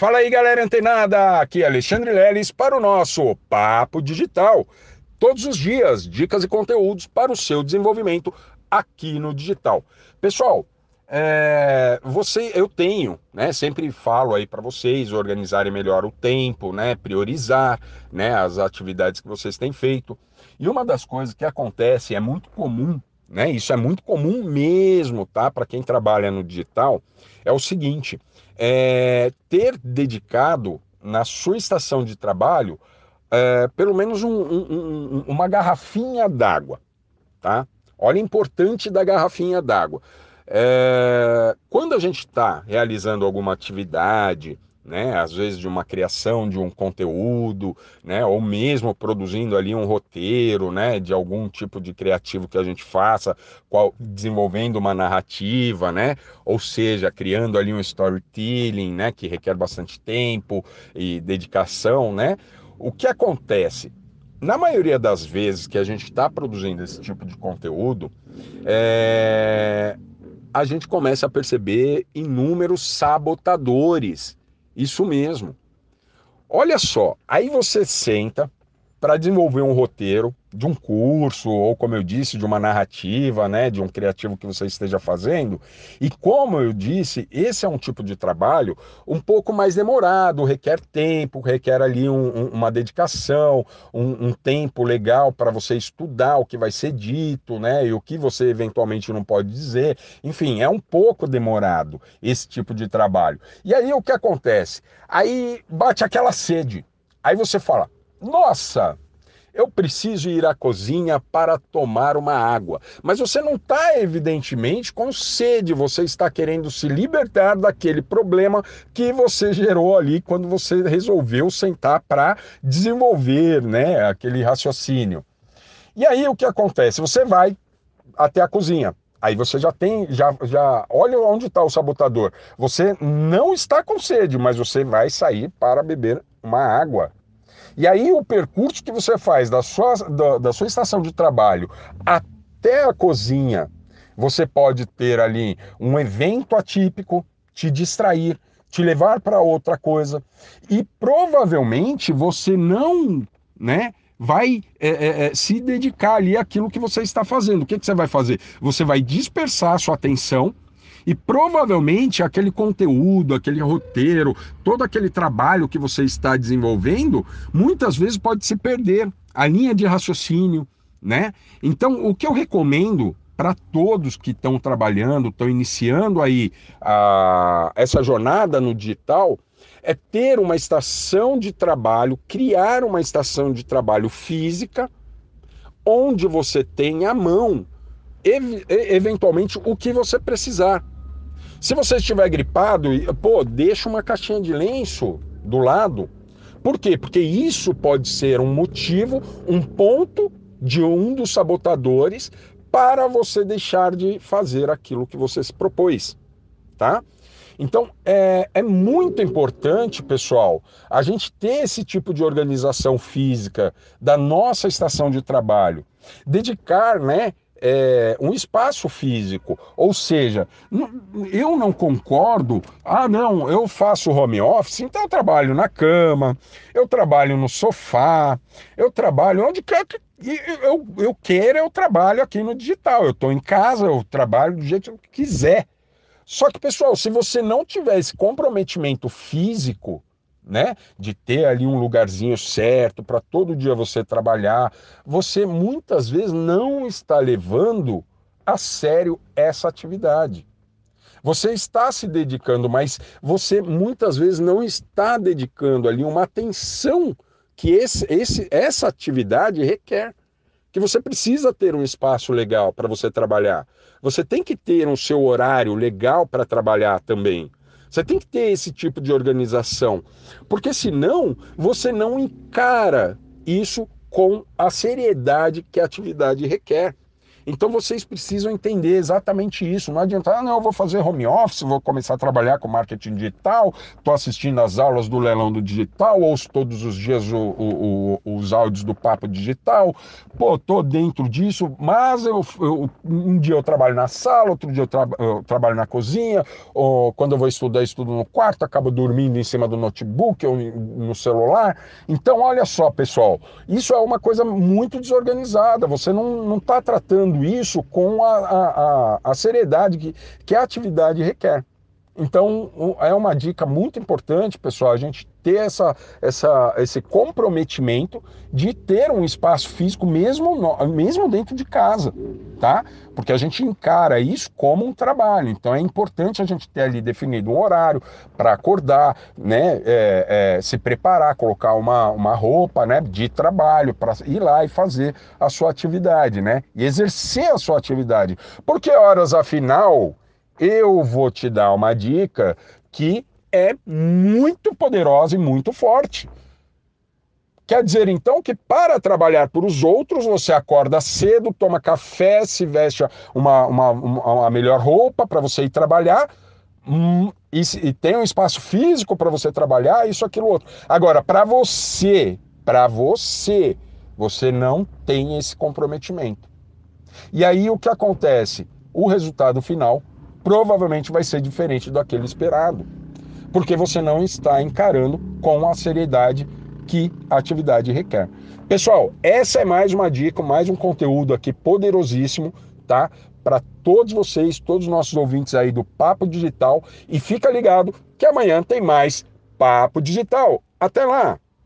Fala aí, galera antenada! Aqui é Alexandre Leles para o nosso Papo Digital. Todos os dias, dicas e conteúdos para o seu desenvolvimento aqui no digital. Pessoal, é, você, eu tenho, né? Sempre falo aí para vocês organizarem melhor o tempo, né? Priorizar, né? As atividades que vocês têm feito. E uma das coisas que acontece é muito comum, né? Isso é muito comum mesmo, tá? Para quem trabalha no digital, é o seguinte: é, ter dedicado na sua estação de trabalho é, pelo menos um, um, um, uma garrafinha d'água, tá? Olha o importante da garrafinha d'água. É, quando a gente está realizando alguma atividade, né? Às vezes de uma criação de um conteúdo, né? Ou mesmo produzindo ali um roteiro, né? De algum tipo de criativo que a gente faça, qual, desenvolvendo uma narrativa, né? Ou seja, criando ali um storytelling, né? Que requer bastante tempo e dedicação, né? O que acontece? Na maioria das vezes que a gente está produzindo esse tipo de conteúdo, é... a gente começa a perceber inúmeros sabotadores isso mesmo. Olha só, aí você senta para desenvolver um roteiro de um curso ou como eu disse de uma narrativa, né, de um criativo que você esteja fazendo. E como eu disse, esse é um tipo de trabalho um pouco mais demorado, requer tempo, requer ali um, um, uma dedicação, um, um tempo legal para você estudar o que vai ser dito, né, e o que você eventualmente não pode dizer. Enfim, é um pouco demorado esse tipo de trabalho. E aí o que acontece? Aí bate aquela sede. Aí você fala: "Nossa, eu preciso ir à cozinha para tomar uma água. Mas você não está, evidentemente, com sede, você está querendo se libertar daquele problema que você gerou ali quando você resolveu sentar para desenvolver né, aquele raciocínio. E aí o que acontece? Você vai até a cozinha. Aí você já tem, já, já olha onde está o sabotador. Você não está com sede, mas você vai sair para beber uma água. E aí o percurso que você faz da sua, da, da sua estação de trabalho até a cozinha, você pode ter ali um evento atípico, te distrair, te levar para outra coisa. E provavelmente você não, né? Vai é, é, é, se dedicar ali àquilo que você está fazendo. O que, que você vai fazer? Você vai dispersar a sua atenção e provavelmente aquele conteúdo, aquele roteiro, todo aquele trabalho que você está desenvolvendo, muitas vezes pode se perder a linha de raciocínio, né? Então, o que eu recomendo para todos que estão trabalhando, estão iniciando aí a, essa jornada no digital, é ter uma estação de trabalho, criar uma estação de trabalho física, onde você tem à mão, ev eventualmente, o que você precisar. Se você estiver gripado, pô, deixa uma caixinha de lenço do lado. Por quê? Porque isso pode ser um motivo, um ponto de um dos sabotadores para você deixar de fazer aquilo que você se propôs, tá? Então é, é muito importante, pessoal, a gente ter esse tipo de organização física da nossa estação de trabalho, dedicar, né, é, um espaço físico. Ou seja, eu não concordo, ah, não, eu faço home office, então eu trabalho na cama, eu trabalho no sofá, eu trabalho onde quer que eu, eu queira, eu trabalho aqui no digital. Eu estou em casa, eu trabalho do jeito que eu quiser. Só que, pessoal, se você não tiver esse comprometimento físico, né? De ter ali um lugarzinho certo para todo dia você trabalhar, você muitas vezes não está levando a sério essa atividade. Você está se dedicando, mas você muitas vezes não está dedicando ali uma atenção que esse, esse, essa atividade requer. Que você precisa ter um espaço legal para você trabalhar. Você tem que ter um seu horário legal para trabalhar também. Você tem que ter esse tipo de organização, porque senão você não encara isso com a seriedade que a atividade requer. Então vocês precisam entender exatamente isso. Não adianta, ah, não, eu vou fazer home office, vou começar a trabalhar com marketing digital, estou assistindo as aulas do leilão do digital, ouço todos os dias o, o, o, os áudios do papo digital, pô, tô dentro disso, mas eu, eu, um dia eu trabalho na sala, outro dia eu, tra eu trabalho na cozinha, ou quando eu vou estudar, estudo no quarto, acabo dormindo em cima do notebook ou no celular. Então, olha só, pessoal, isso é uma coisa muito desorganizada. Você não está tratando isso com a, a, a, seriedade que, que a atividade requer. Então, é uma dica muito importante, pessoal, a gente ter essa, essa, esse comprometimento de ter um espaço físico mesmo, no, mesmo dentro de casa, tá? Porque a gente encara isso como um trabalho. Então, é importante a gente ter ali definido um horário para acordar, né? É, é, se preparar, colocar uma, uma roupa né, de trabalho para ir lá e fazer a sua atividade, né? E exercer a sua atividade. Porque horas, afinal eu vou te dar uma dica que é muito poderosa e muito forte. Quer dizer então que para trabalhar para os outros, você acorda cedo, toma café, se veste uma, uma, uma melhor roupa para você ir trabalhar hum, e, e, tem um espaço físico para você trabalhar, isso, aquilo, outro. Agora, para você, para você, você não tem esse comprometimento. E aí o que acontece? O resultado final provavelmente vai ser diferente daquele esperado, porque você não está encarando com a seriedade que a atividade requer. Pessoal, essa é mais uma dica, mais um conteúdo aqui poderosíssimo, tá? Para todos vocês, todos os nossos ouvintes aí do Papo Digital. E fica ligado que amanhã tem mais Papo Digital. Até lá!